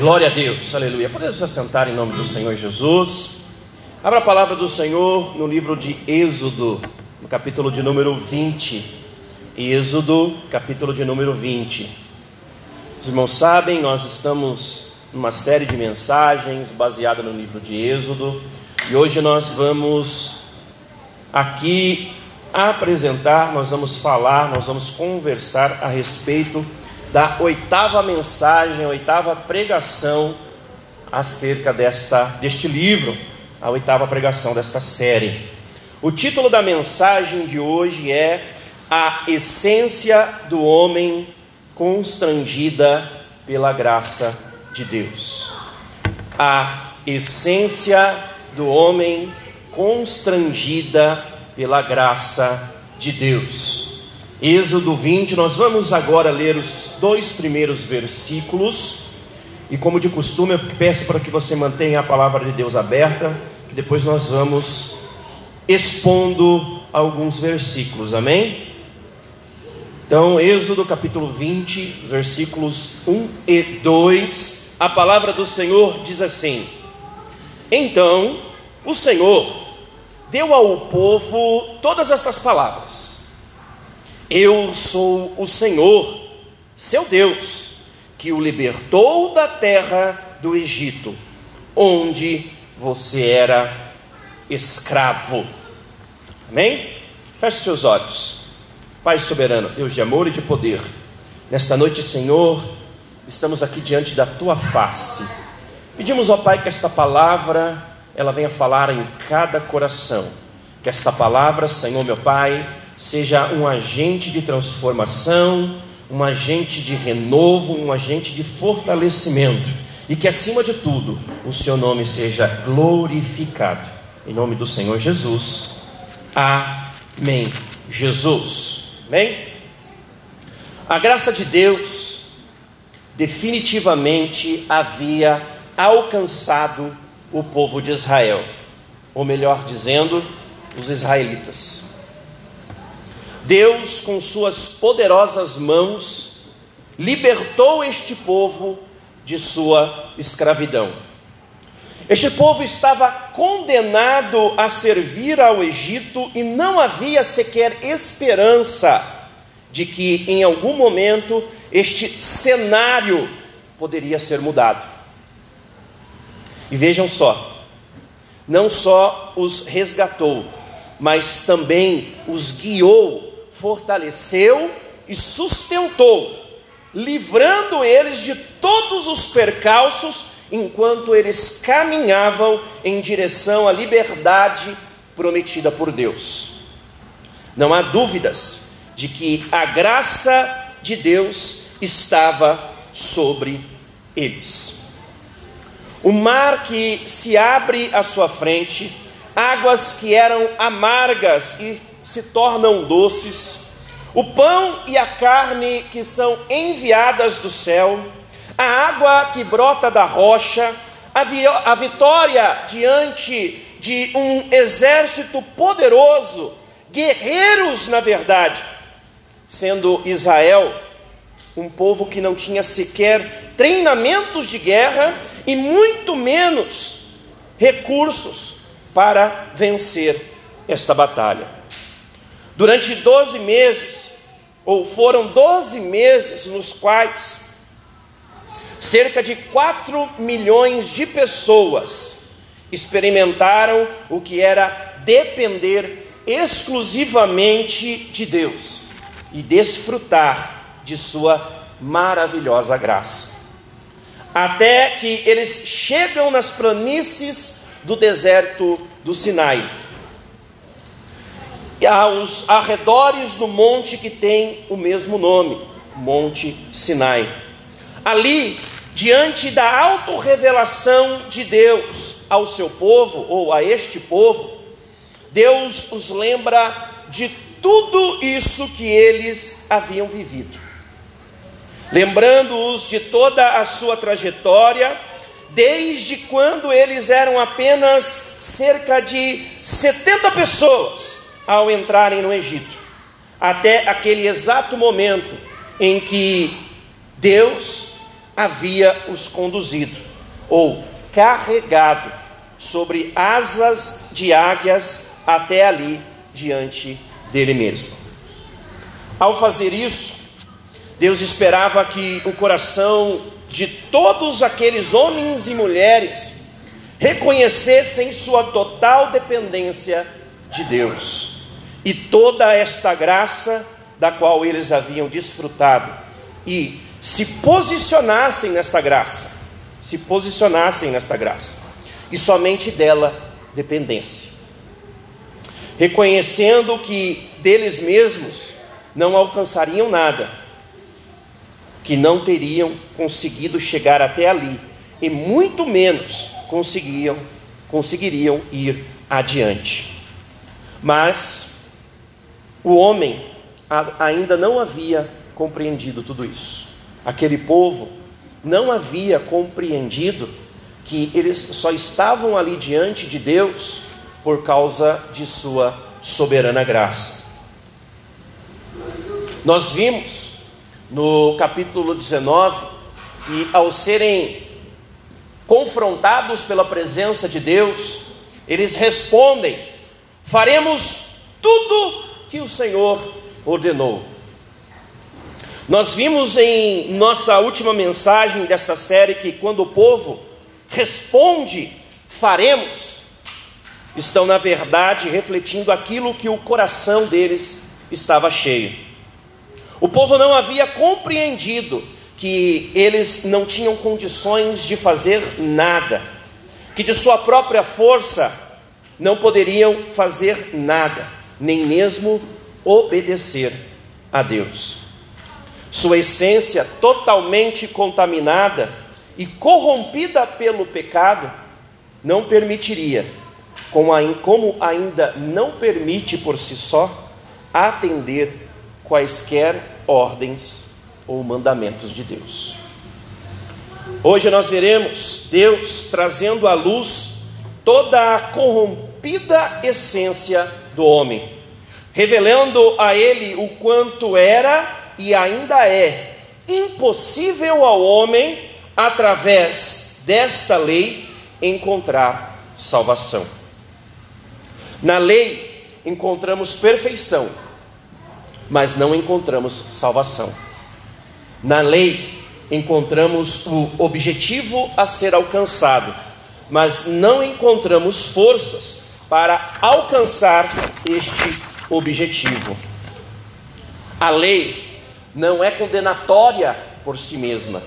Glória a Deus, aleluia. Podemos assentar em nome do Senhor Jesus. Abra a palavra do Senhor no livro de Êxodo, no capítulo de número 20. Êxodo, capítulo de número 20. Os irmãos sabem, nós estamos numa série de mensagens baseada no livro de Êxodo, e hoje nós vamos aqui apresentar, nós vamos falar, nós vamos conversar a respeito da oitava mensagem, oitava pregação acerca desta, deste livro, a oitava pregação desta série. O título da mensagem de hoje é A Essência do Homem Constrangida pela Graça de Deus. A essência do homem constrangida pela graça de Deus. Êxodo 20, nós vamos agora ler os dois primeiros versículos. E como de costume, eu peço para que você mantenha a palavra de Deus aberta, que depois nós vamos expondo alguns versículos, amém? Então, Êxodo capítulo 20, versículos 1 e 2, a palavra do Senhor diz assim: Então o Senhor deu ao povo todas essas palavras eu sou o Senhor, seu Deus, que o libertou da terra do Egito, onde você era escravo. Amém? Feche seus olhos. Pai soberano, Deus de amor e de poder, nesta noite, Senhor, estamos aqui diante da tua face. Pedimos ao Pai que esta palavra ela venha falar em cada coração. Que esta palavra, Senhor meu Pai, seja um agente de transformação, um agente de renovo, um agente de fortalecimento, e que acima de tudo o seu nome seja glorificado. Em nome do Senhor Jesus. Amém. Jesus. Amém? A graça de Deus definitivamente havia alcançado o povo de Israel, ou melhor dizendo, os israelitas. Deus, com suas poderosas mãos, libertou este povo de sua escravidão. Este povo estava condenado a servir ao Egito e não havia sequer esperança de que em algum momento este cenário poderia ser mudado. E vejam só, não só os resgatou, mas também os guiou fortaleceu e sustentou, livrando eles de todos os percalços enquanto eles caminhavam em direção à liberdade prometida por Deus. Não há dúvidas de que a graça de Deus estava sobre eles. O mar que se abre à sua frente, águas que eram amargas e se tornam doces, o pão e a carne que são enviadas do céu, a água que brota da rocha, a, vi a vitória diante de um exército poderoso, guerreiros na verdade, sendo Israel um povo que não tinha sequer treinamentos de guerra e muito menos recursos para vencer esta batalha. Durante 12 meses, ou foram 12 meses nos quais cerca de 4 milhões de pessoas experimentaram o que era depender exclusivamente de Deus e desfrutar de Sua maravilhosa graça. Até que eles chegam nas planícies do deserto do Sinai aos arredores do monte que tem o mesmo nome, Monte Sinai. Ali, diante da autorrevelação de Deus ao seu povo, ou a este povo, Deus os lembra de tudo isso que eles haviam vivido. Lembrando-os de toda a sua trajetória, desde quando eles eram apenas cerca de 70 pessoas ao entrarem no Egito, até aquele exato momento em que Deus havia os conduzido, ou carregado, sobre asas de águias até ali diante dele mesmo. Ao fazer isso, Deus esperava que o coração de todos aqueles homens e mulheres reconhecessem sua total dependência de Deus e toda esta graça da qual eles haviam desfrutado e se posicionassem nesta graça, se posicionassem nesta graça e somente dela dependência. Reconhecendo que deles mesmos não alcançariam nada, que não teriam conseguido chegar até ali e muito menos conseguiam conseguiriam ir adiante. Mas o homem ainda não havia compreendido tudo isso. Aquele povo não havia compreendido que eles só estavam ali diante de Deus por causa de sua soberana graça. Nós vimos no capítulo 19 que ao serem confrontados pela presença de Deus, eles respondem: faremos tudo que o Senhor ordenou. Nós vimos em nossa última mensagem desta série que quando o povo responde faremos, estão na verdade refletindo aquilo que o coração deles estava cheio. O povo não havia compreendido que eles não tinham condições de fazer nada, que de sua própria força não poderiam fazer nada, nem mesmo obedecer a Deus. Sua essência totalmente contaminada e corrompida pelo pecado, não permitiria, como ainda não permite por si só, atender quaisquer ordens ou mandamentos de Deus. Hoje nós veremos Deus trazendo à luz toda a corrompida essência do homem, revelando a ele o quanto era e ainda é impossível ao homem através desta lei, encontrar salvação. Na lei encontramos perfeição, mas não encontramos salvação. Na lei encontramos o objetivo a ser alcançado, mas não encontramos forças para alcançar este objetivo. A lei não é condenatória por si mesma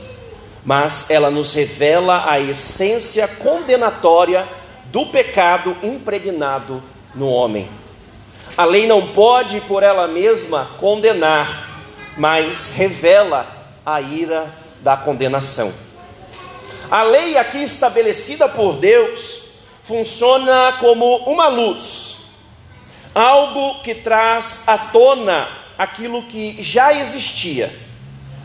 mas ela nos revela a essência condenatória do pecado impregnado no homem. A lei não pode por ela mesma condenar, mas revela a ira da condenação. A lei aqui estabelecida por Deus funciona como uma luz, algo que traz à tona aquilo que já existia,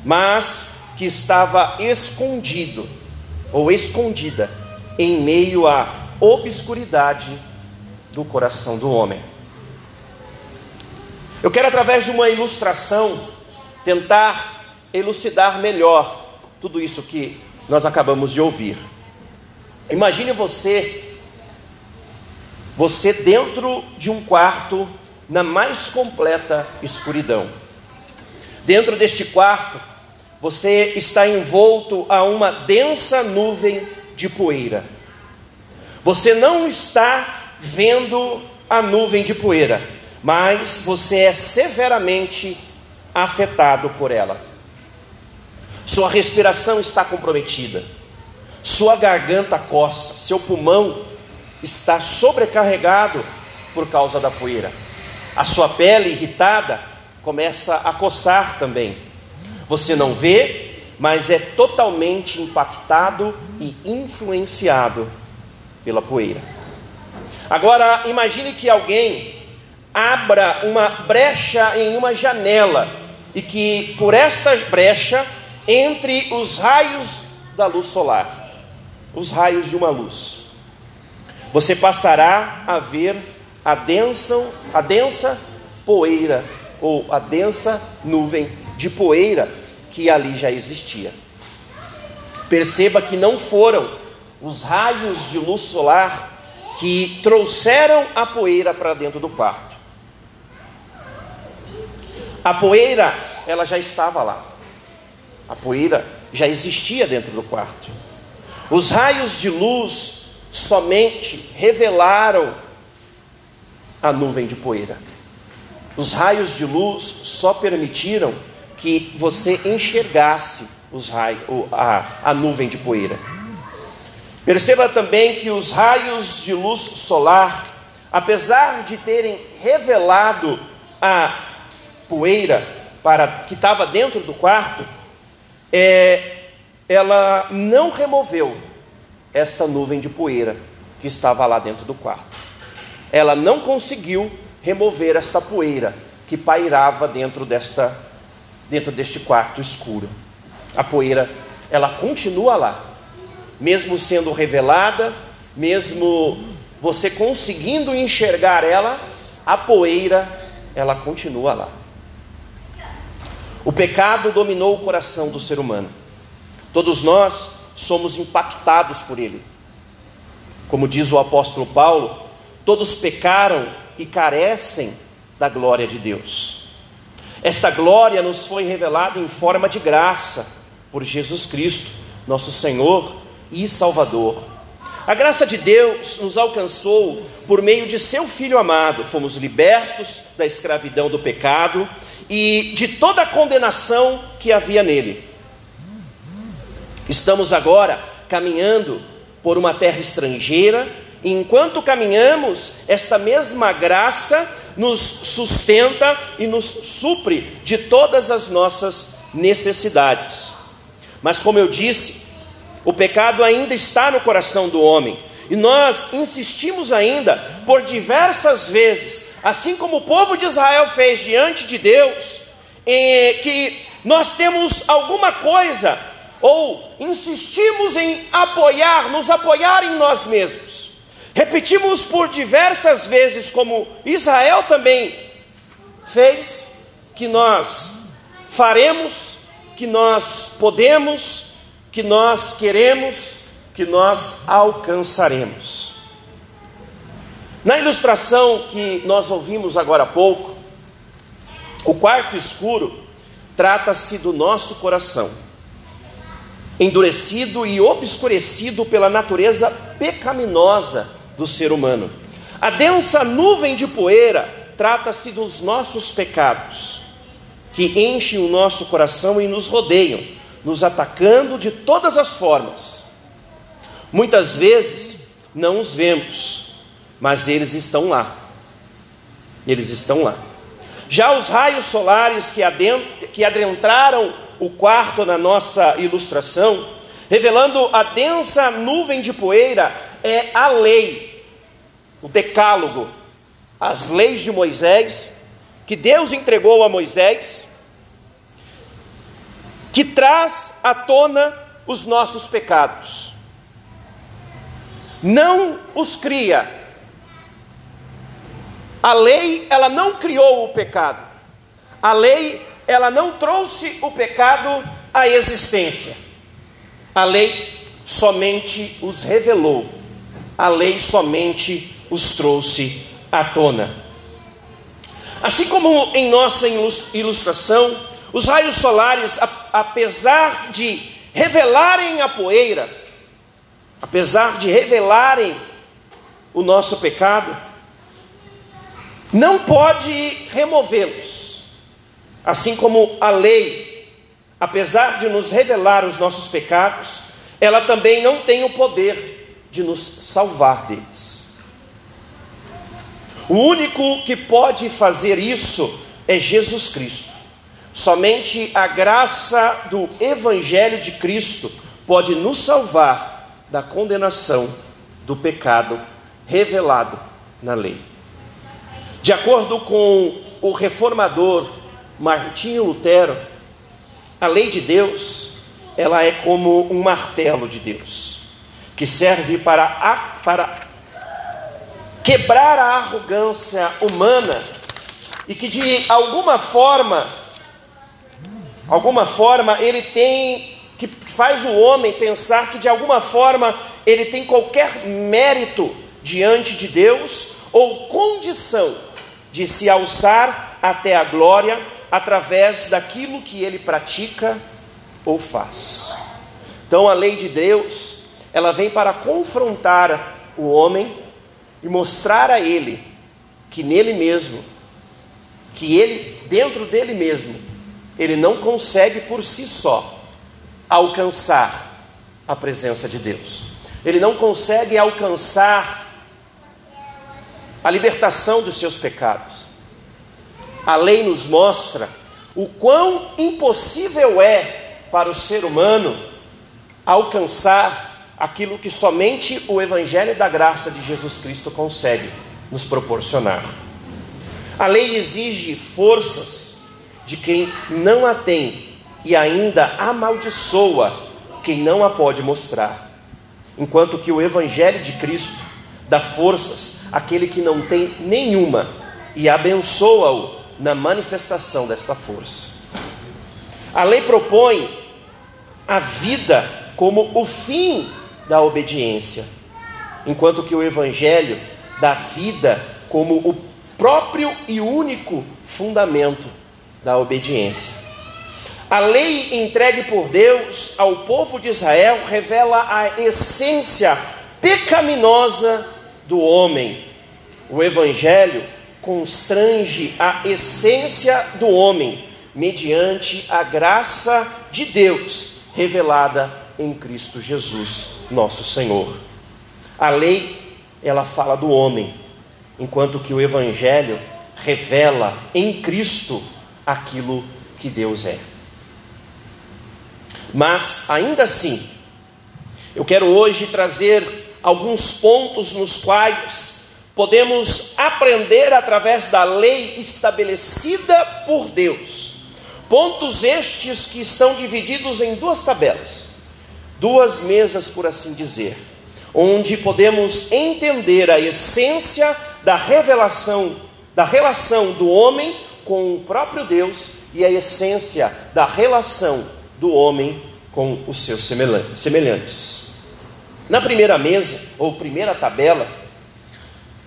mas que estava escondido ou escondida em meio à obscuridade do coração do homem. Eu quero, através de uma ilustração, tentar elucidar melhor tudo isso que nós acabamos de ouvir. Imagine você, você dentro de um quarto na mais completa escuridão. Dentro deste quarto, você está envolto a uma densa nuvem de poeira. Você não está vendo a nuvem de poeira, mas você é severamente afetado por ela. Sua respiração está comprometida, sua garganta coça, seu pulmão está sobrecarregado por causa da poeira. A sua pele irritada começa a coçar também. Você não vê, mas é totalmente impactado e influenciado pela poeira. Agora, imagine que alguém abra uma brecha em uma janela e que por esta brecha entre os raios da luz solar, os raios de uma luz. Você passará a ver a densa, a densa poeira ou a densa nuvem de poeira que ali já existia. Perceba que não foram os raios de luz solar que trouxeram a poeira para dentro do quarto. A poeira, ela já estava lá. A poeira já existia dentro do quarto. Os raios de luz somente revelaram a nuvem de poeira. Os raios de luz só permitiram que você enxergasse os raios, a, a nuvem de poeira. Perceba também que os raios de luz solar, apesar de terem revelado a poeira para que estava dentro do quarto, é, ela não removeu esta nuvem de poeira que estava lá dentro do quarto. Ela não conseguiu remover esta poeira que pairava dentro desta dentro deste quarto escuro. A poeira, ela continua lá, mesmo sendo revelada, mesmo você conseguindo enxergar ela, a poeira, ela continua lá. O pecado dominou o coração do ser humano. Todos nós somos impactados por ele. Como diz o apóstolo Paulo, todos pecaram e carecem da glória de Deus. Esta glória nos foi revelada em forma de graça por Jesus Cristo, nosso Senhor e Salvador. A graça de Deus nos alcançou por meio de seu Filho amado, fomos libertos da escravidão do pecado e de toda a condenação que havia nele. Estamos agora caminhando por uma terra estrangeira, e enquanto caminhamos, esta mesma graça nos sustenta e nos supre de todas as nossas necessidades. Mas, como eu disse, o pecado ainda está no coração do homem, e nós insistimos ainda por diversas vezes, assim como o povo de Israel fez diante de Deus, que nós temos alguma coisa, ou insistimos em apoiar, nos apoiar em nós mesmos. Repetimos por diversas vezes, como Israel também fez, que nós faremos, que nós podemos, que nós queremos, que nós alcançaremos. Na ilustração que nós ouvimos agora há pouco, o quarto escuro trata-se do nosso coração, endurecido e obscurecido pela natureza pecaminosa do ser humano. A densa nuvem de poeira trata-se dos nossos pecados, que enchem o nosso coração e nos rodeiam, nos atacando de todas as formas. Muitas vezes não os vemos, mas eles estão lá. Eles estão lá. Já os raios solares que, que adentraram o quarto na nossa ilustração, revelando a densa nuvem de poeira, é a lei, o decálogo, as leis de Moisés, que Deus entregou a Moisés, que traz à tona os nossos pecados não os cria. A lei, ela não criou o pecado. A lei, ela não trouxe o pecado à existência. A lei somente os revelou. A lei somente os trouxe à tona. Assim como em nossa ilustração, os raios solares, apesar de revelarem a poeira, apesar de revelarem o nosso pecado, não pode removê-los. Assim como a lei, apesar de nos revelar os nossos pecados, ela também não tem o poder de nos salvar deles. O único que pode fazer isso é Jesus Cristo. Somente a graça do Evangelho de Cristo pode nos salvar da condenação do pecado revelado na lei. De acordo com o reformador Martinho Lutero, a lei de Deus, ela é como um martelo de Deus, que serve para, para quebrar a arrogância humana e que de alguma forma, alguma forma ele tem que faz o homem pensar que de alguma forma ele tem qualquer mérito diante de Deus ou condição de se alçar até a glória através daquilo que ele pratica ou faz. Então a lei de Deus, ela vem para confrontar o homem e mostrar a ele que nele mesmo, que ele dentro dele mesmo, ele não consegue por si só alcançar a presença de Deus. Ele não consegue alcançar a libertação dos seus pecados. A lei nos mostra o quão impossível é para o ser humano alcançar aquilo que somente o Evangelho da graça de Jesus Cristo consegue nos proporcionar. A lei exige forças de quem não a tem e ainda amaldiçoa quem não a pode mostrar, enquanto que o Evangelho de Cristo dá forças àquele que não tem nenhuma e abençoa-o na manifestação desta força. A lei propõe a vida como o fim da obediência, enquanto que o Evangelho dá vida como o próprio e único fundamento da obediência. A lei entregue por Deus ao povo de Israel revela a essência pecaminosa do homem. O Evangelho constrange a essência do homem mediante a graça de Deus revelada em Cristo Jesus, nosso Senhor. A lei, ela fala do homem, enquanto que o evangelho revela em Cristo aquilo que Deus é. Mas ainda assim, eu quero hoje trazer alguns pontos nos quais podemos aprender através da lei estabelecida por Deus. Pontos estes que estão divididos em duas tabelas, duas mesas, por assim dizer, onde podemos entender a essência da revelação, da relação do homem com o próprio Deus e a essência da relação do homem com os seus semelhantes. Na primeira mesa, ou primeira tabela,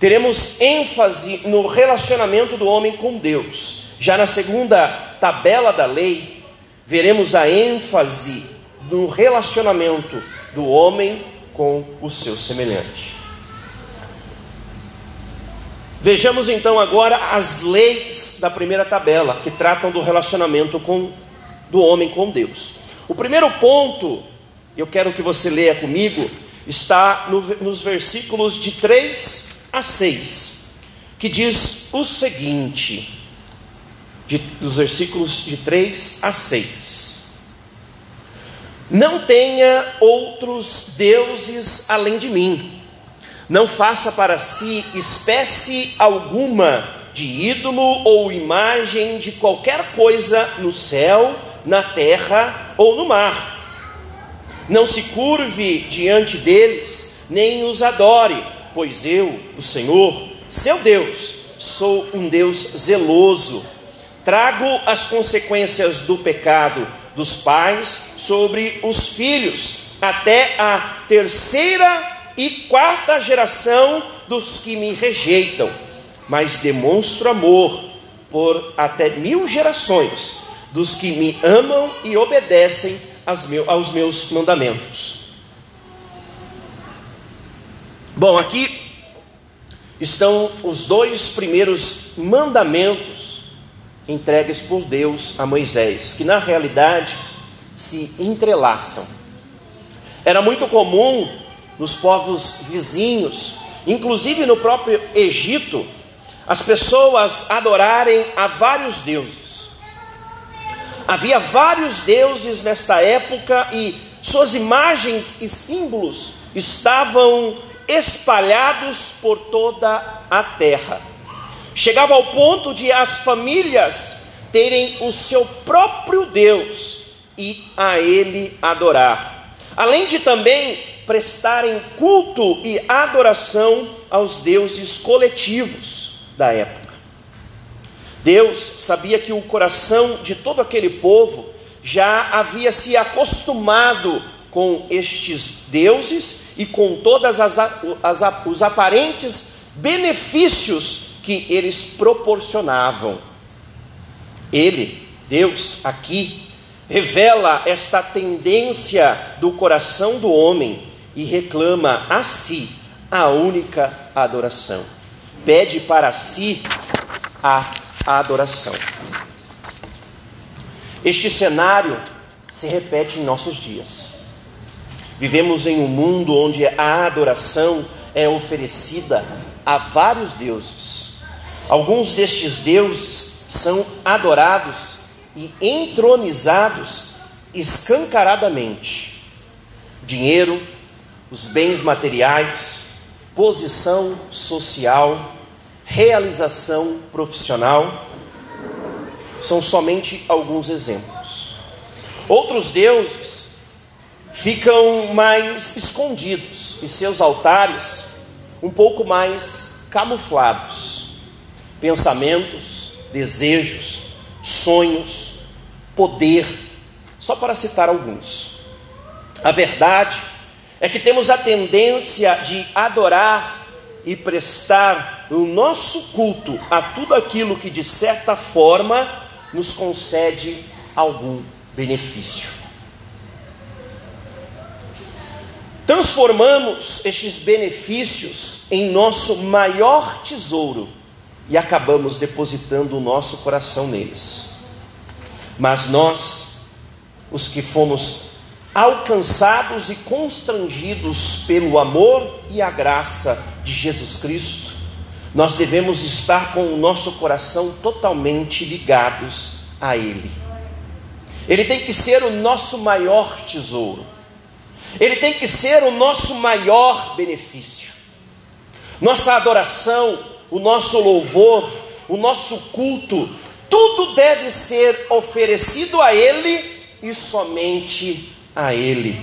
teremos ênfase no relacionamento do homem com Deus. Já na segunda tabela da lei, veremos a ênfase no relacionamento do homem com o seu semelhante. Vejamos então agora as leis da primeira tabela, que tratam do relacionamento com, do homem com Deus. O primeiro ponto, eu quero que você leia comigo, está no, nos versículos de 3 a 6, que diz o seguinte, de, dos versículos de 3 a 6. Não tenha outros deuses além de mim, não faça para si espécie alguma de ídolo ou imagem de qualquer coisa no céu, na terra ou no mar. Não se curve diante deles, nem os adore pois eu, o Senhor, seu Deus, sou um Deus zeloso. Trago as consequências do pecado dos pais sobre os filhos, até a terceira e quarta geração dos que me rejeitam, mas demonstro amor por até mil gerações dos que me amam e obedecem aos meus mandamentos. Bom, aqui estão os dois primeiros mandamentos entregues por Deus a Moisés, que na realidade se entrelaçam. Era muito comum nos povos vizinhos, inclusive no próprio Egito, as pessoas adorarem a vários deuses. Havia vários deuses nesta época e suas imagens e símbolos estavam espalhados por toda a terra. Chegava ao ponto de as famílias terem o seu próprio Deus e a ele adorar. Além de também prestarem culto e adoração aos deuses coletivos da época. Deus sabia que o coração de todo aquele povo já havia se acostumado com estes deuses e com todas as, as, os aparentes benefícios que eles proporcionavam. Ele, Deus, aqui revela esta tendência do coração do homem e reclama a si a única adoração. Pede para si a adoração. Este cenário se repete em nossos dias. Vivemos em um mundo onde a adoração é oferecida a vários deuses. Alguns destes deuses são adorados e entronizados escancaradamente. Dinheiro, os bens materiais, posição social, realização profissional, são somente alguns exemplos. Outros deuses ficam mais escondidos e seus altares um pouco mais camuflados. Pensamentos, desejos, sonhos, poder, só para citar alguns. A verdade é que temos a tendência de adorar e prestar o nosso culto a tudo aquilo que de certa forma nos concede algum benefício. Transformamos estes benefícios em nosso maior tesouro e acabamos depositando o nosso coração neles. Mas nós, os que fomos alcançados e constrangidos pelo amor e a graça de Jesus Cristo, nós devemos estar com o nosso coração totalmente ligados a Ele. Ele tem que ser o nosso maior tesouro, ele tem que ser o nosso maior benefício. Nossa adoração, o nosso louvor, o nosso culto, tudo deve ser oferecido a Ele e somente a Ele.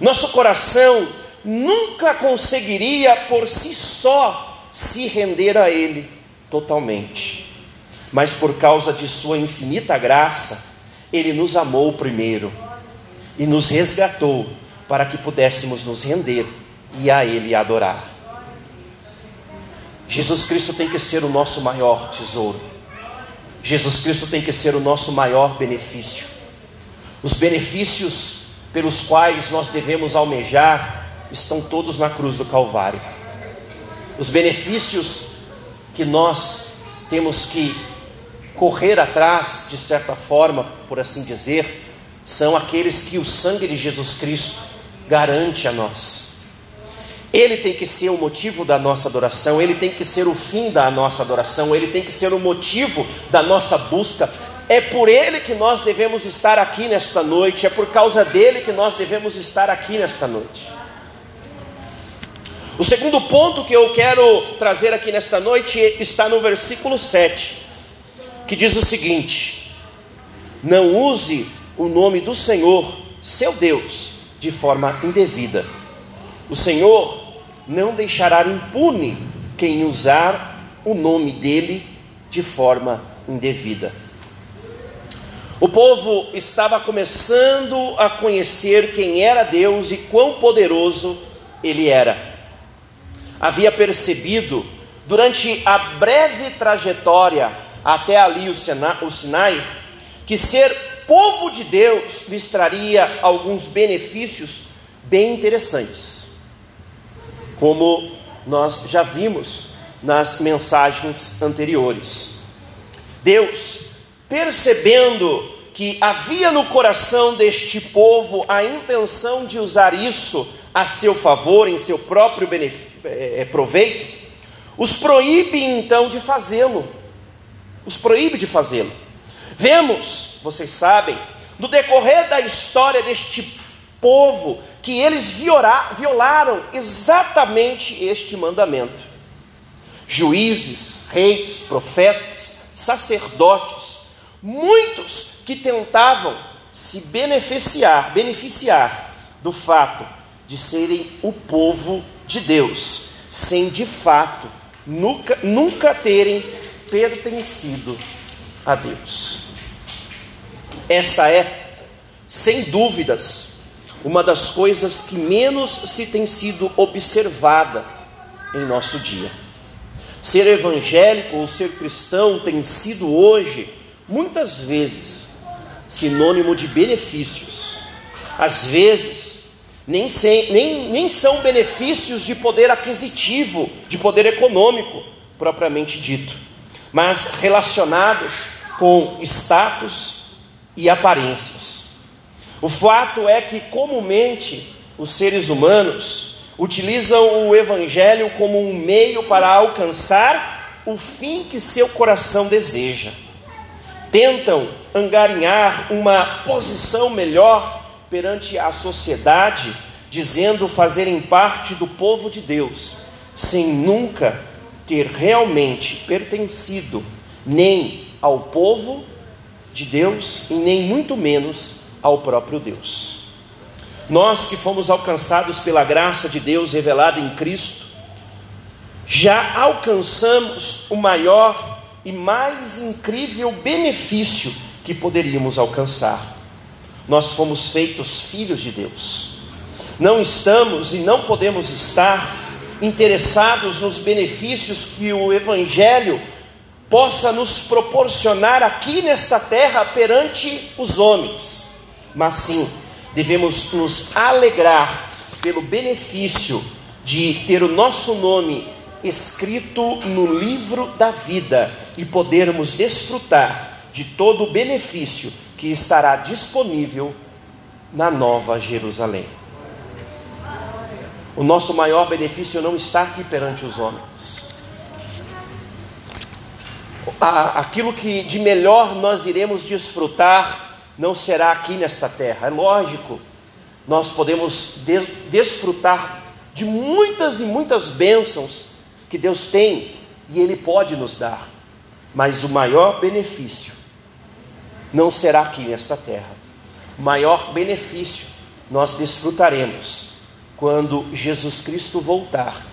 Nosso coração nunca conseguiria por si só se render a Ele totalmente. Mas por causa de Sua infinita graça, Ele nos amou primeiro e nos resgatou para que pudéssemos nos render e a Ele adorar. Jesus Cristo tem que ser o nosso maior tesouro. Jesus Cristo tem que ser o nosso maior benefício. Os benefícios pelos quais nós devemos almejar estão todos na cruz do Calvário. Os benefícios que nós temos que correr atrás, de certa forma, por assim dizer, são aqueles que o sangue de Jesus Cristo garante a nós. Ele tem que ser o motivo da nossa adoração, ele tem que ser o fim da nossa adoração, ele tem que ser o motivo da nossa busca. É por ele que nós devemos estar aqui nesta noite, é por causa dele que nós devemos estar aqui nesta noite. O segundo ponto que eu quero trazer aqui nesta noite está no versículo 7, que diz o seguinte: Não use o nome do Senhor, seu Deus, de forma indevida. O Senhor não deixará impune quem usar o nome dele de forma indevida. O povo estava começando a conhecer quem era Deus e quão poderoso ele era havia percebido durante a breve trajetória até ali o Sinai, que ser povo de Deus lhes traria alguns benefícios bem interessantes, como nós já vimos nas mensagens anteriores. Deus, percebendo que havia no coração deste povo a intenção de usar isso a seu favor, em seu próprio é, proveito, os proíbe então de fazê-lo. Os proíbe de fazê-lo. Vemos, vocês sabem, no decorrer da história deste povo, que eles viola, violaram exatamente este mandamento. Juízes, reis, profetas, sacerdotes, muitos que tentavam se beneficiar, beneficiar do fato de serem o povo de Deus, sem de fato nunca, nunca terem pertencido a Deus. Esta é sem dúvidas, uma das coisas que menos se tem sido observada em nosso dia. Ser evangélico ou ser cristão tem sido hoje, muitas vezes, sinônimo de benefícios. Às vezes, nem, sem, nem, nem são benefícios de poder aquisitivo, de poder econômico, propriamente dito, mas relacionados com status e aparências. O fato é que, comumente, os seres humanos utilizam o Evangelho como um meio para alcançar o fim que seu coração deseja. Tentam angarinhar uma posição melhor perante a sociedade, dizendo fazerem parte do povo de Deus, sem nunca ter realmente pertencido nem ao povo de Deus e nem muito menos ao próprio Deus. Nós que fomos alcançados pela graça de Deus revelada em Cristo, já alcançamos o maior e mais incrível benefício que poderíamos alcançar. Nós fomos feitos filhos de Deus. Não estamos e não podemos estar interessados nos benefícios que o Evangelho possa nos proporcionar aqui nesta terra perante os homens, mas sim devemos nos alegrar pelo benefício de ter o nosso nome escrito no livro da vida e podermos desfrutar de todo o benefício que estará disponível na Nova Jerusalém. O nosso maior benefício não está aqui perante os homens. Aquilo que de melhor nós iremos desfrutar não será aqui nesta terra. É lógico, nós podemos des desfrutar de muitas e muitas bênçãos que Deus tem e Ele pode nos dar, mas o maior benefício não será aqui nesta terra. O maior benefício nós desfrutaremos quando Jesus Cristo voltar.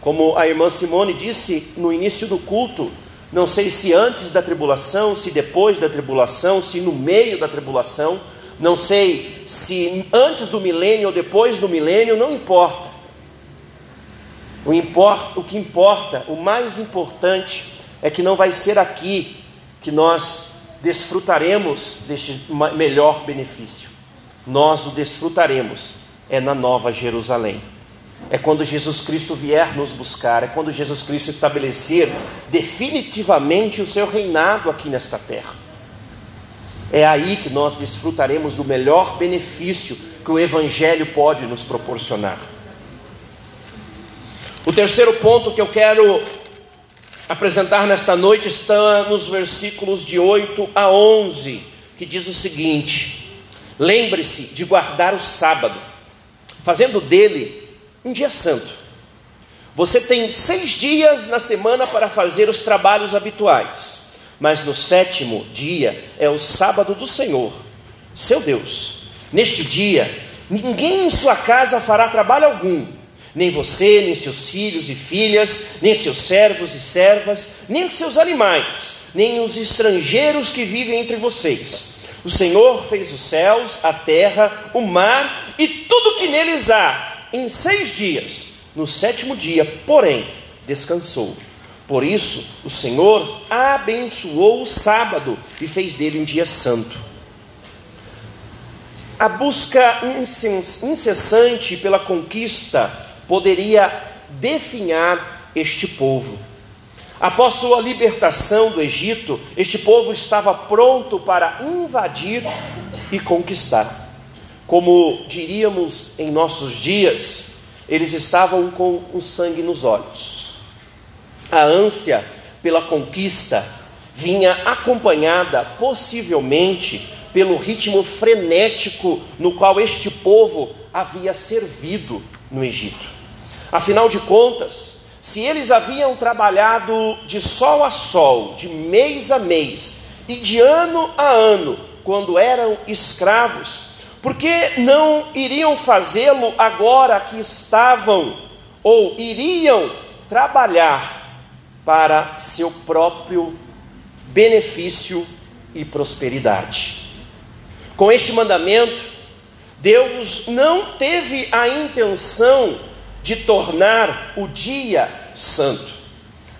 Como a irmã Simone disse no início do culto, não sei se antes da tribulação, se depois da tribulação, se no meio da tribulação. Não sei se antes do milênio ou depois do milênio, não importa. O, o que importa, o mais importante, é que não vai ser aqui que nós desfrutaremos deste melhor benefício. Nós o desfrutaremos é na Nova Jerusalém é quando Jesus Cristo vier nos buscar, é quando Jesus Cristo estabelecer definitivamente o seu reinado aqui nesta terra. É aí que nós desfrutaremos do melhor benefício que o Evangelho pode nos proporcionar. O terceiro ponto que eu quero apresentar nesta noite está nos versículos de 8 a 11, que diz o seguinte: Lembre-se de guardar o sábado, fazendo dele um dia santo. Você tem seis dias na semana para fazer os trabalhos habituais, mas no sétimo dia é o sábado do Senhor, seu Deus. Neste dia, ninguém em sua casa fará trabalho algum, nem você, nem seus filhos e filhas, nem seus servos e servas, nem seus animais, nem os estrangeiros que vivem entre vocês. O Senhor fez os céus, a terra, o mar e tudo que neles há em seis dias. No sétimo dia, porém, descansou. Por isso, o Senhor abençoou o sábado e fez dele um dia santo. A busca incessante pela conquista poderia definhar este povo. Após sua libertação do Egito, este povo estava pronto para invadir e conquistar. Como diríamos em nossos dias, eles estavam com o sangue nos olhos. A ânsia pela conquista vinha acompanhada, possivelmente, pelo ritmo frenético no qual este povo havia servido no Egito. Afinal de contas, se eles haviam trabalhado de sol a sol, de mês a mês e de ano a ano, quando eram escravos, por que não iriam fazê-lo agora que estavam ou iriam trabalhar para seu próprio benefício e prosperidade? Com este mandamento, Deus não teve a intenção de tornar o dia santo.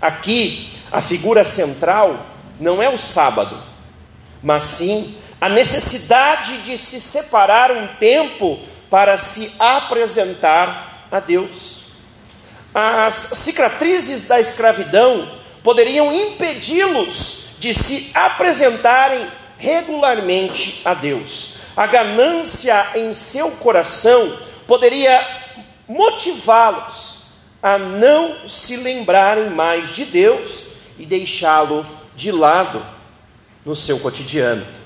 Aqui, a figura central não é o sábado, mas sim a necessidade de se separar um tempo para se apresentar a Deus. As cicatrizes da escravidão poderiam impedi-los de se apresentarem regularmente a Deus. A ganância em seu coração poderia motivá-los a não se lembrarem mais de Deus e deixá-lo de lado no seu cotidiano.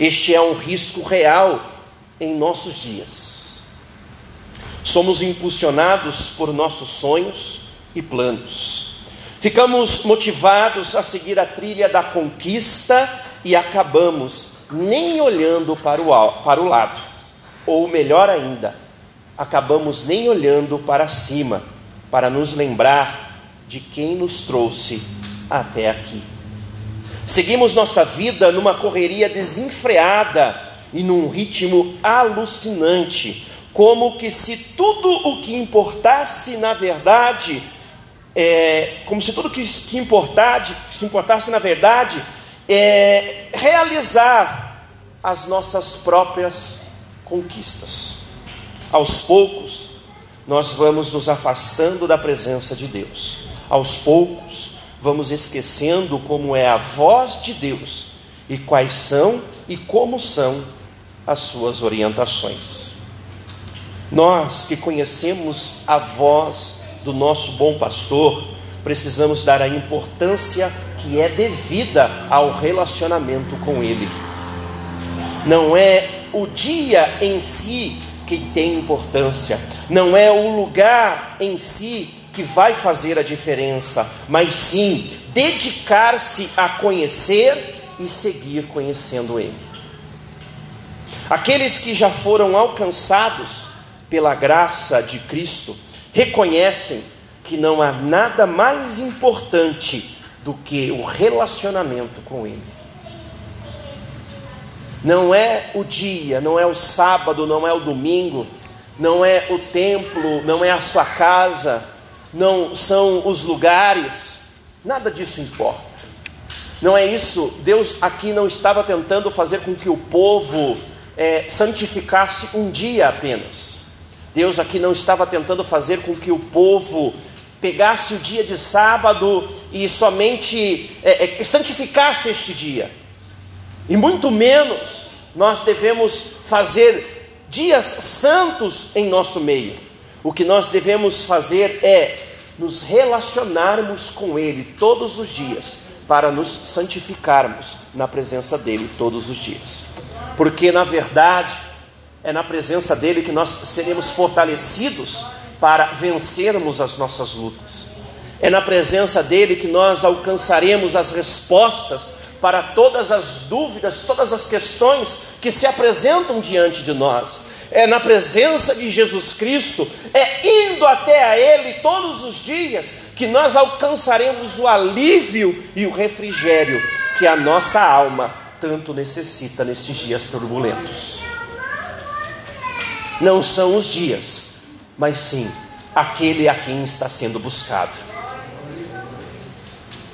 Este é um risco real em nossos dias. Somos impulsionados por nossos sonhos e planos. Ficamos motivados a seguir a trilha da conquista e acabamos nem olhando para o, para o lado. Ou melhor ainda, acabamos nem olhando para cima, para nos lembrar de quem nos trouxe até aqui. Seguimos nossa vida numa correria desenfreada e num ritmo alucinante, como que se tudo o que importasse na verdade, é, como se tudo que, que importasse, se importasse na verdade, é realizar as nossas próprias conquistas. Aos poucos, nós vamos nos afastando da presença de Deus. Aos poucos, vamos esquecendo como é a voz de Deus e quais são e como são as suas orientações. Nós que conhecemos a voz do nosso bom pastor, precisamos dar a importância que é devida ao relacionamento com ele. Não é o dia em si que tem importância, não é o lugar em si que vai fazer a diferença, mas sim dedicar-se a conhecer e seguir conhecendo Ele. Aqueles que já foram alcançados pela graça de Cristo reconhecem que não há nada mais importante do que o relacionamento com Ele. Não é o dia, não é o sábado, não é o domingo, não é o templo, não é a sua casa, não são os lugares, nada disso importa. Não é isso, Deus aqui não estava tentando fazer com que o povo é, santificasse um dia apenas. Deus aqui não estava tentando fazer com que o povo pegasse o dia de sábado e somente é, é, santificasse este dia. E muito menos nós devemos fazer dias santos em nosso meio. O que nós devemos fazer é nos relacionarmos com Ele todos os dias, para nos santificarmos na presença dEle todos os dias porque na verdade é na presença dele que nós seremos fortalecidos para vencermos as nossas lutas. É na presença dele que nós alcançaremos as respostas para todas as dúvidas, todas as questões que se apresentam diante de nós. É na presença de Jesus Cristo, é indo até a Ele todos os dias, que nós alcançaremos o alívio e o refrigério que a nossa alma tanto necessita nestes dias turbulentos. Não são os dias, mas sim aquele a quem está sendo buscado.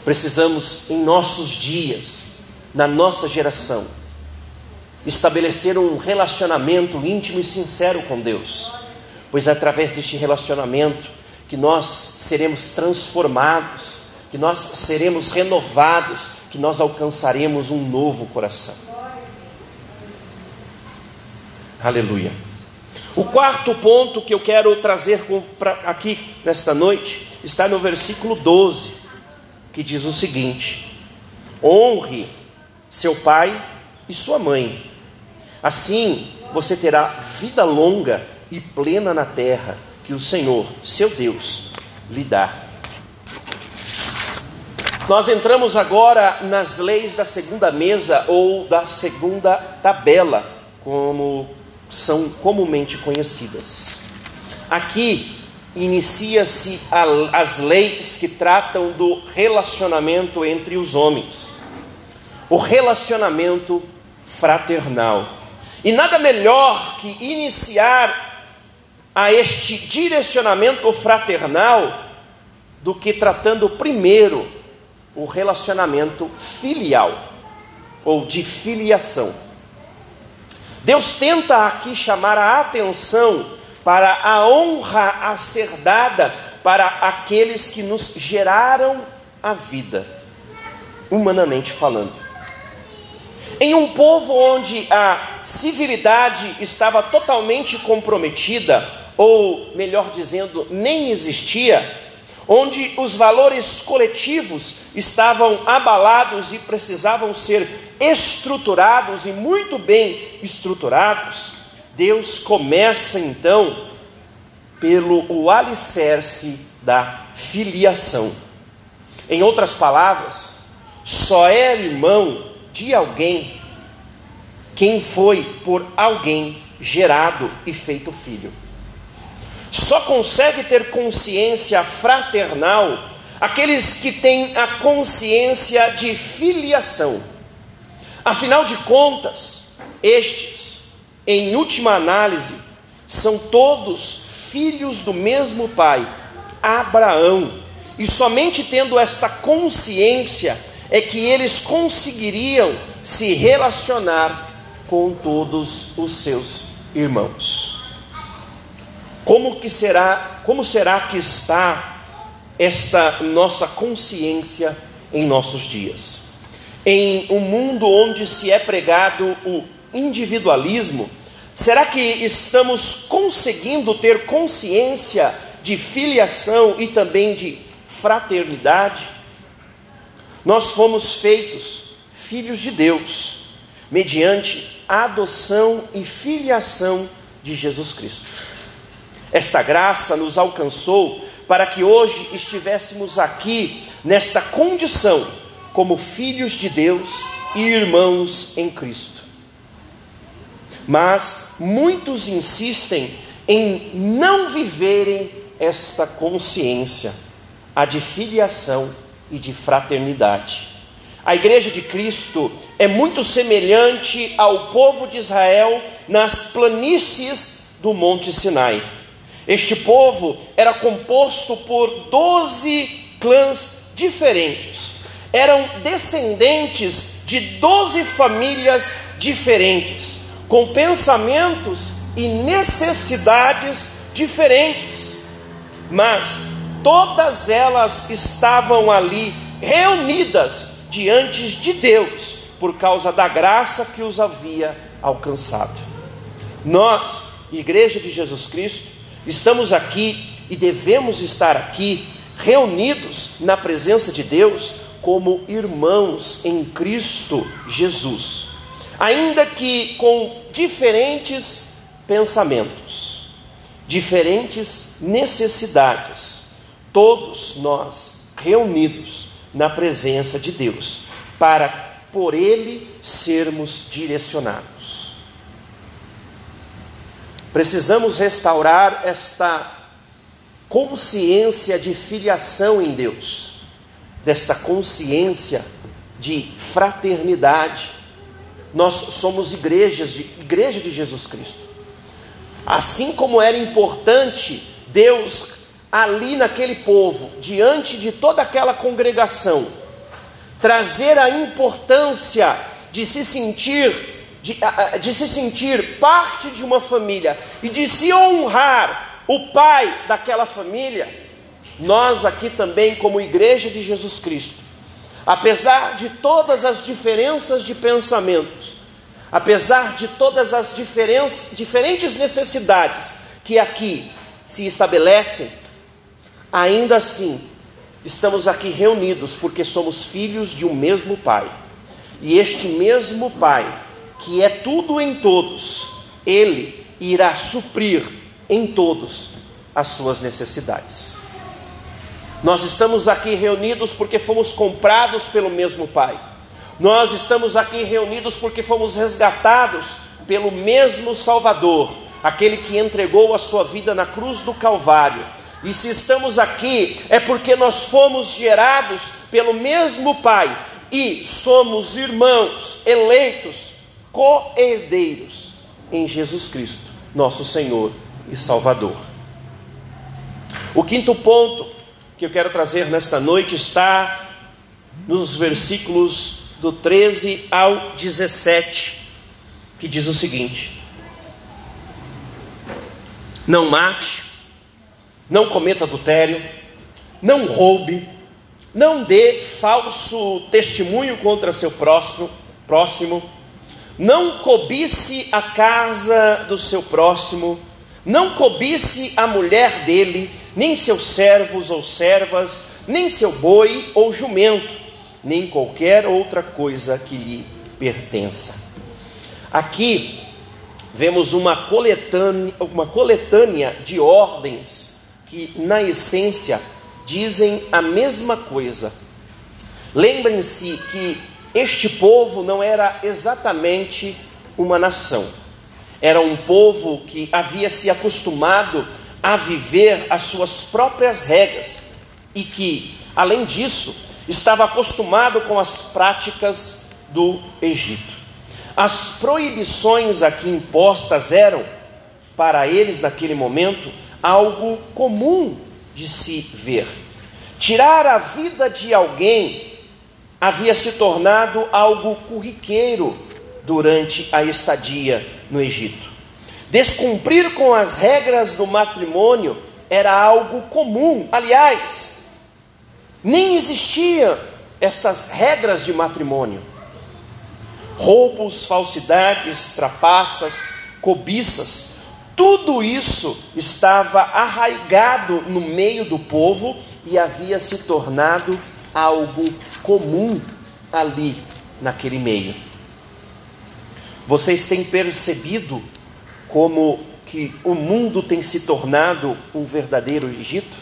Precisamos, em nossos dias, na nossa geração, estabelecer um relacionamento íntimo e sincero com Deus, pois é através deste relacionamento que nós seremos transformados, que nós seremos renovados, que nós alcançaremos um novo coração. Aleluia. O quarto ponto que eu quero trazer aqui nesta noite está no versículo 12, que diz o seguinte: Honre seu pai e sua mãe, assim você terá vida longa e plena na terra que o Senhor, seu Deus, lhe dá. Nós entramos agora nas leis da segunda mesa ou da segunda tabela, como são comumente conhecidas. Aqui inicia-se as leis que tratam do relacionamento entre os homens. O relacionamento fraternal. E nada melhor que iniciar a este direcionamento fraternal do que tratando primeiro o relacionamento filial ou de filiação. Deus tenta aqui chamar a atenção para a honra a ser dada para aqueles que nos geraram a vida, humanamente falando. Em um povo onde a civilidade estava totalmente comprometida, ou melhor dizendo, nem existia, onde os valores coletivos estavam abalados e precisavam ser estruturados e muito bem estruturados, Deus começa então pelo o alicerce da filiação. Em outras palavras, só é irmão de alguém quem foi por alguém gerado e feito filho. Só consegue ter consciência fraternal aqueles que têm a consciência de filiação. Afinal de contas, estes, em última análise, são todos filhos do mesmo pai, Abraão. E somente tendo esta consciência é que eles conseguiriam se relacionar com todos os seus irmãos. Como que será, como será que está esta nossa consciência em nossos dias? Em um mundo onde se é pregado o individualismo, será que estamos conseguindo ter consciência de filiação e também de fraternidade? Nós fomos feitos filhos de Deus, mediante a adoção e filiação de Jesus Cristo. Esta graça nos alcançou para que hoje estivéssemos aqui nesta condição, como filhos de Deus e irmãos em Cristo. Mas muitos insistem em não viverem esta consciência, a de filiação e de fraternidade. A igreja de Cristo é muito semelhante ao povo de Israel nas planícies do Monte Sinai. Este povo era composto por doze clãs diferentes, eram descendentes de doze famílias diferentes, com pensamentos e necessidades diferentes, mas todas elas estavam ali reunidas diante de Deus por causa da graça que os havia alcançado. Nós, Igreja de Jesus Cristo, Estamos aqui e devemos estar aqui reunidos na presença de Deus como irmãos em Cristo Jesus, ainda que com diferentes pensamentos, diferentes necessidades, todos nós reunidos na presença de Deus, para por Ele sermos direcionados. Precisamos restaurar esta consciência de filiação em Deus, desta consciência de fraternidade. Nós somos igrejas de, igreja de Jesus Cristo. Assim como era importante Deus ali naquele povo, diante de toda aquela congregação, trazer a importância de se sentir de, de se sentir parte de uma família e de se honrar o pai daquela família, nós aqui também, como igreja de Jesus Cristo, apesar de todas as diferenças de pensamentos, apesar de todas as diferentes necessidades que aqui se estabelecem, ainda assim estamos aqui reunidos porque somos filhos de um mesmo Pai. E este mesmo Pai que é tudo em todos, Ele irá suprir em todos as suas necessidades. Nós estamos aqui reunidos porque fomos comprados pelo mesmo Pai. Nós estamos aqui reunidos porque fomos resgatados pelo mesmo Salvador, aquele que entregou a sua vida na cruz do Calvário. E se estamos aqui é porque nós fomos gerados pelo mesmo Pai e somos irmãos eleitos co-herdeiros em Jesus Cristo, nosso Senhor e Salvador. O quinto ponto que eu quero trazer nesta noite está nos versículos do 13 ao 17, que diz o seguinte: Não mate, não cometa adultério, não roube, não dê falso testemunho contra seu próximo, próximo, não cobice a casa do seu próximo, não cobice a mulher dele, nem seus servos ou servas, nem seu boi ou jumento, nem qualquer outra coisa que lhe pertença. Aqui vemos uma coletânea, uma coletânea de ordens que, na essência, dizem a mesma coisa. Lembrem-se que este povo não era exatamente uma nação, era um povo que havia se acostumado a viver as suas próprias regras e que, além disso, estava acostumado com as práticas do Egito. As proibições aqui impostas eram, para eles naquele momento, algo comum de se ver. Tirar a vida de alguém havia se tornado algo corriqueiro durante a estadia no Egito. Descumprir com as regras do matrimônio era algo comum. Aliás, nem existiam estas regras de matrimônio. Roubos, falsidades, trapaças, cobiças, tudo isso estava arraigado no meio do povo e havia se tornado algo comum ali naquele meio. Vocês têm percebido como que o mundo tem se tornado um verdadeiro Egito?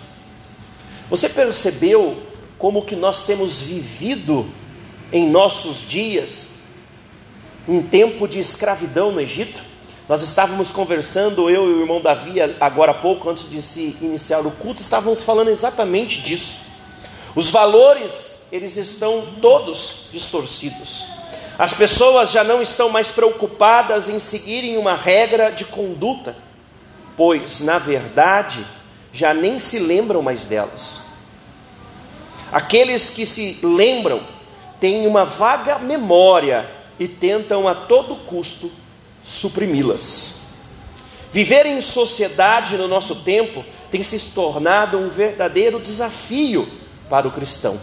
Você percebeu como que nós temos vivido em nossos dias um tempo de escravidão no Egito? Nós estávamos conversando, eu e o irmão Davi, agora há pouco, antes de se iniciar o culto, estávamos falando exatamente disso. Os valores, eles estão todos distorcidos. As pessoas já não estão mais preocupadas em seguirem uma regra de conduta, pois, na verdade, já nem se lembram mais delas. Aqueles que se lembram têm uma vaga memória e tentam a todo custo suprimi-las. Viver em sociedade no nosso tempo tem se tornado um verdadeiro desafio para o cristão.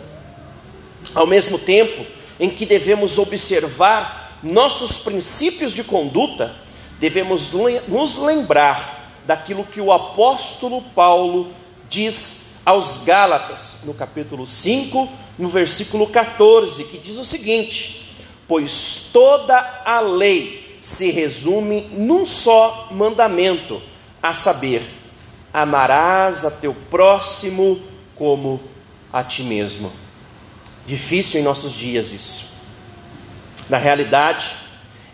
Ao mesmo tempo em que devemos observar nossos princípios de conduta, devemos nos lembrar daquilo que o apóstolo Paulo diz aos Gálatas, no capítulo 5, no versículo 14, que diz o seguinte: Pois toda a lei se resume num só mandamento, a saber: amarás a teu próximo como a ti mesmo. Difícil em nossos dias isso. Na realidade,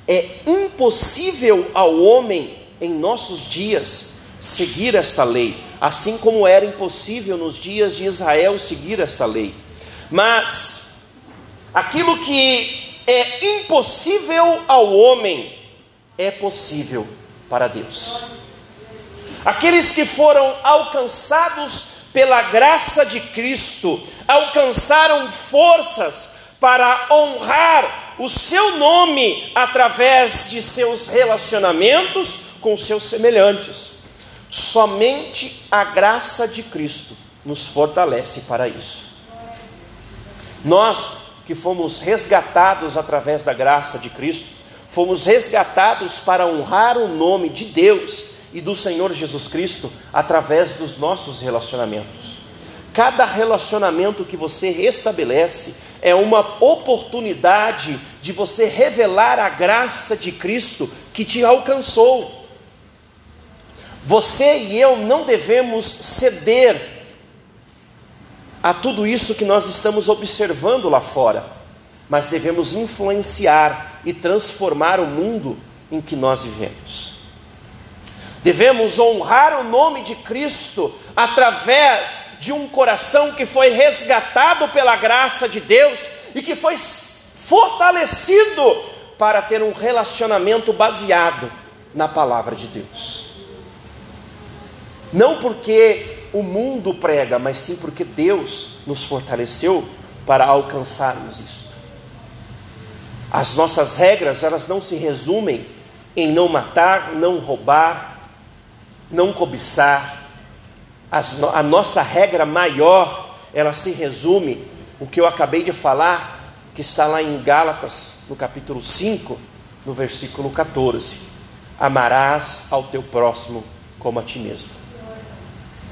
é impossível ao homem em nossos dias seguir esta lei, assim como era impossível nos dias de Israel seguir esta lei. Mas aquilo que é impossível ao homem é possível para Deus. Aqueles que foram alcançados pela graça de Cristo, alcançaram forças para honrar o seu nome através de seus relacionamentos com seus semelhantes. Somente a graça de Cristo nos fortalece para isso. Nós que fomos resgatados através da graça de Cristo, fomos resgatados para honrar o nome de Deus e do Senhor Jesus Cristo através dos nossos relacionamentos. Cada relacionamento que você restabelece é uma oportunidade de você revelar a graça de Cristo que te alcançou. Você e eu não devemos ceder a tudo isso que nós estamos observando lá fora mas devemos influenciar e transformar o mundo em que nós vivemos. Devemos honrar o nome de Cristo através de um coração que foi resgatado pela graça de Deus e que foi fortalecido para ter um relacionamento baseado na palavra de Deus. Não porque o mundo prega, mas sim porque Deus nos fortaleceu para alcançarmos isto. As nossas regras, elas não se resumem em não matar, não roubar, não cobiçar. As, a nossa regra maior, ela se resume o que eu acabei de falar, que está lá em Gálatas, no capítulo 5, no versículo 14: Amarás ao teu próximo como a ti mesmo.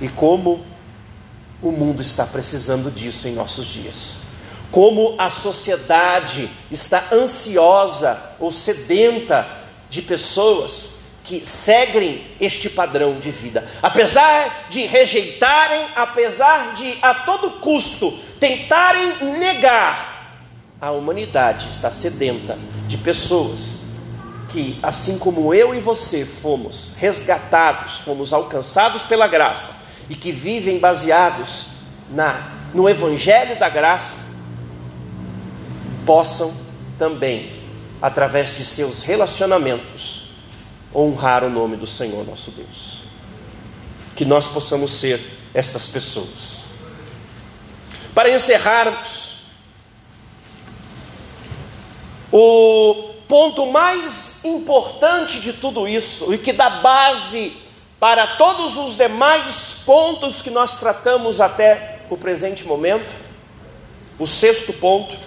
E como o mundo está precisando disso em nossos dias. Como a sociedade está ansiosa ou sedenta de pessoas que seguem este padrão de vida. Apesar de rejeitarem, apesar de a todo custo tentarem negar, a humanidade está sedenta de pessoas que, assim como eu e você fomos resgatados, fomos alcançados pela graça e que vivem baseados na no evangelho da graça, possam também, através de seus relacionamentos, honrar o nome do Senhor nosso Deus. Que nós possamos ser estas pessoas. Para encerrarmos, o ponto mais importante de tudo isso e que dá base para todos os demais pontos que nós tratamos até o presente momento, o sexto ponto,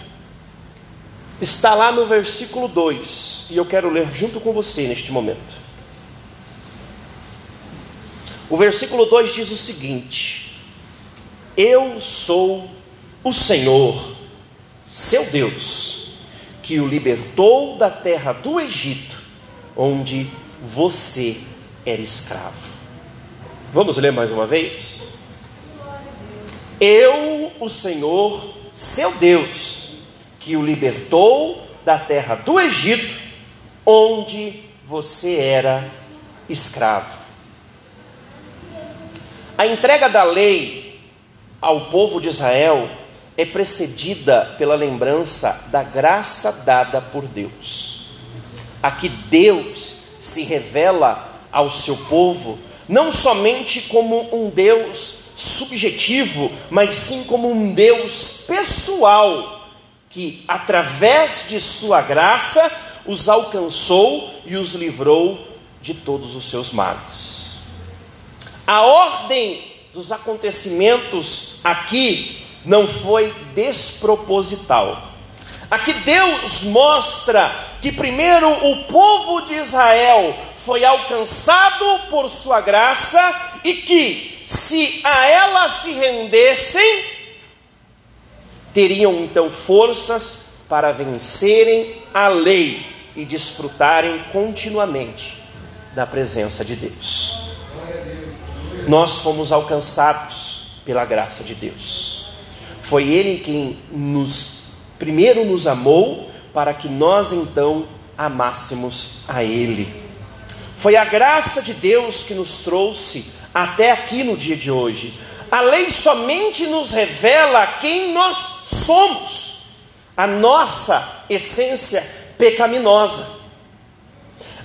está lá no versículo 2, e eu quero ler junto com você neste momento. O versículo 2 diz o seguinte: Eu sou o Senhor, seu Deus, que o libertou da terra do Egito, onde você era escravo. Vamos ler mais uma vez? Eu, o Senhor, seu Deus, que o libertou da terra do Egito, onde você era escravo. A entrega da lei ao povo de Israel é precedida pela lembrança da graça dada por Deus. Aqui Deus se revela ao seu povo não somente como um Deus subjetivo, mas sim como um Deus pessoal, que através de sua graça os alcançou e os livrou de todos os seus males. A ordem dos acontecimentos aqui não foi desproposital. Aqui Deus mostra que primeiro o povo de Israel foi alcançado por sua graça e que, se a ela se rendessem, teriam então forças para vencerem a lei e desfrutarem continuamente da presença de Deus. Nós fomos alcançados pela graça de Deus. Foi Ele quem nos primeiro nos amou para que nós então amássemos a Ele. Foi a graça de Deus que nos trouxe até aqui no dia de hoje. A lei somente nos revela quem nós somos, a nossa essência pecaminosa.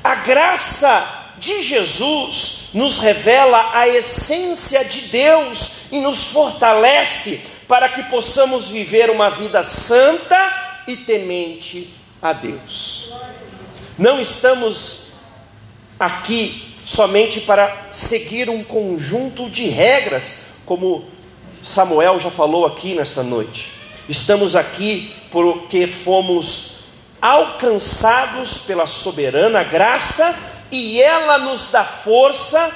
A graça de Jesus nos revela a essência de Deus e nos fortalece para que possamos viver uma vida santa e temente a Deus. Não estamos aqui somente para seguir um conjunto de regras, como Samuel já falou aqui nesta noite. Estamos aqui porque fomos alcançados pela soberana graça e ela nos dá força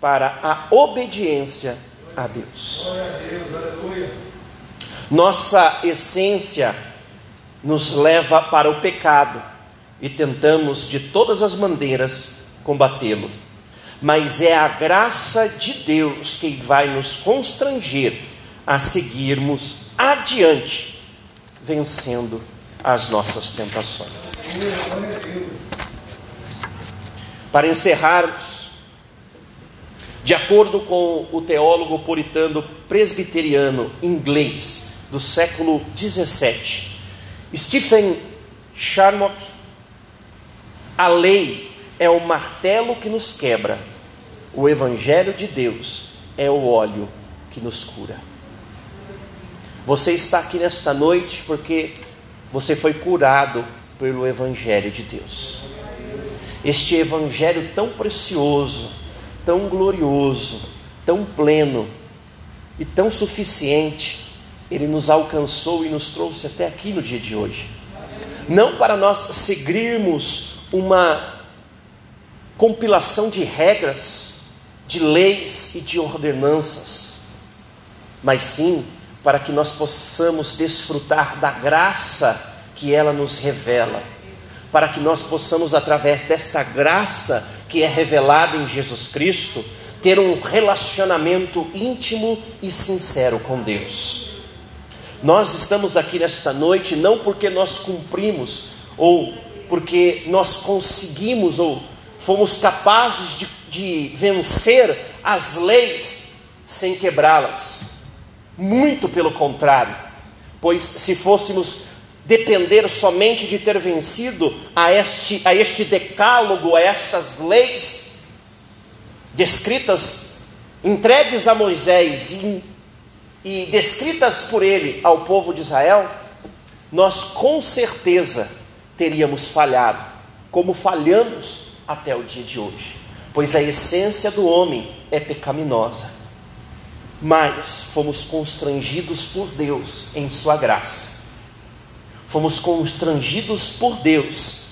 para a obediência a Deus. Nossa essência nos leva para o pecado e tentamos de todas as maneiras combatê-lo. Mas é a graça de Deus que vai nos constranger a seguirmos adiante, vencendo as nossas tentações. Para encerrarmos, de acordo com o teólogo puritano presbiteriano inglês do século 17, Stephen Sharmock, A lei é o martelo que nos quebra, o Evangelho de Deus é o óleo que nos cura. Você está aqui nesta noite porque você foi curado pelo Evangelho de Deus. Este Evangelho tão precioso, tão glorioso, tão pleno e tão suficiente, ele nos alcançou e nos trouxe até aqui no dia de hoje. Não para nós seguirmos uma compilação de regras, de leis e de ordenanças, mas sim para que nós possamos desfrutar da graça que ela nos revela, para que nós possamos, através desta graça que é revelada em Jesus Cristo, ter um relacionamento íntimo e sincero com Deus. Nós estamos aqui nesta noite não porque nós cumprimos ou porque nós conseguimos ou fomos capazes de, de vencer as leis sem quebrá-las. Muito pelo contrário, pois se fôssemos depender somente de ter vencido a este, a este decálogo, a estas leis descritas, entregues a Moisés e, e descritas por ele ao povo de Israel, nós com certeza teríamos falhado, como falhamos até o dia de hoje, pois a essência do homem é pecaminosa. Mas fomos constrangidos por Deus em Sua graça, fomos constrangidos por Deus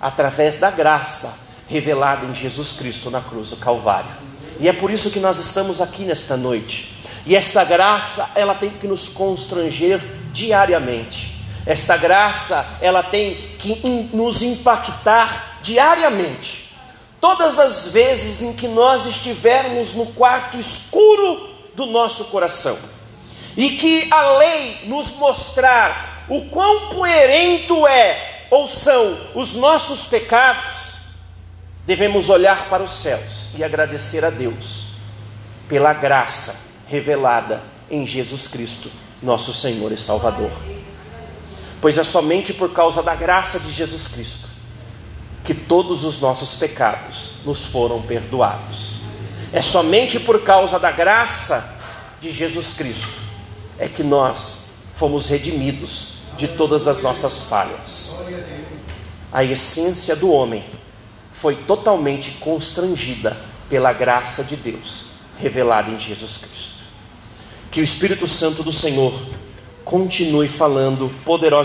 através da graça revelada em Jesus Cristo na cruz do Calvário. E é por isso que nós estamos aqui nesta noite. E esta graça, ela tem que nos constranger diariamente. Esta graça, ela tem que nos impactar diariamente. Todas as vezes em que nós estivermos no quarto escuro do nosso coração, e que a lei nos mostrar o quão poerento é ou são os nossos pecados, devemos olhar para os céus e agradecer a Deus pela graça revelada em Jesus Cristo, nosso Senhor e Salvador. Pois é somente por causa da graça de Jesus Cristo que todos os nossos pecados nos foram perdoados. É somente por causa da graça de Jesus Cristo é que nós fomos redimidos de todas as nossas falhas. A essência do homem foi totalmente constrangida pela graça de Deus revelada em Jesus Cristo. Que o Espírito Santo do Senhor continue falando poderosamente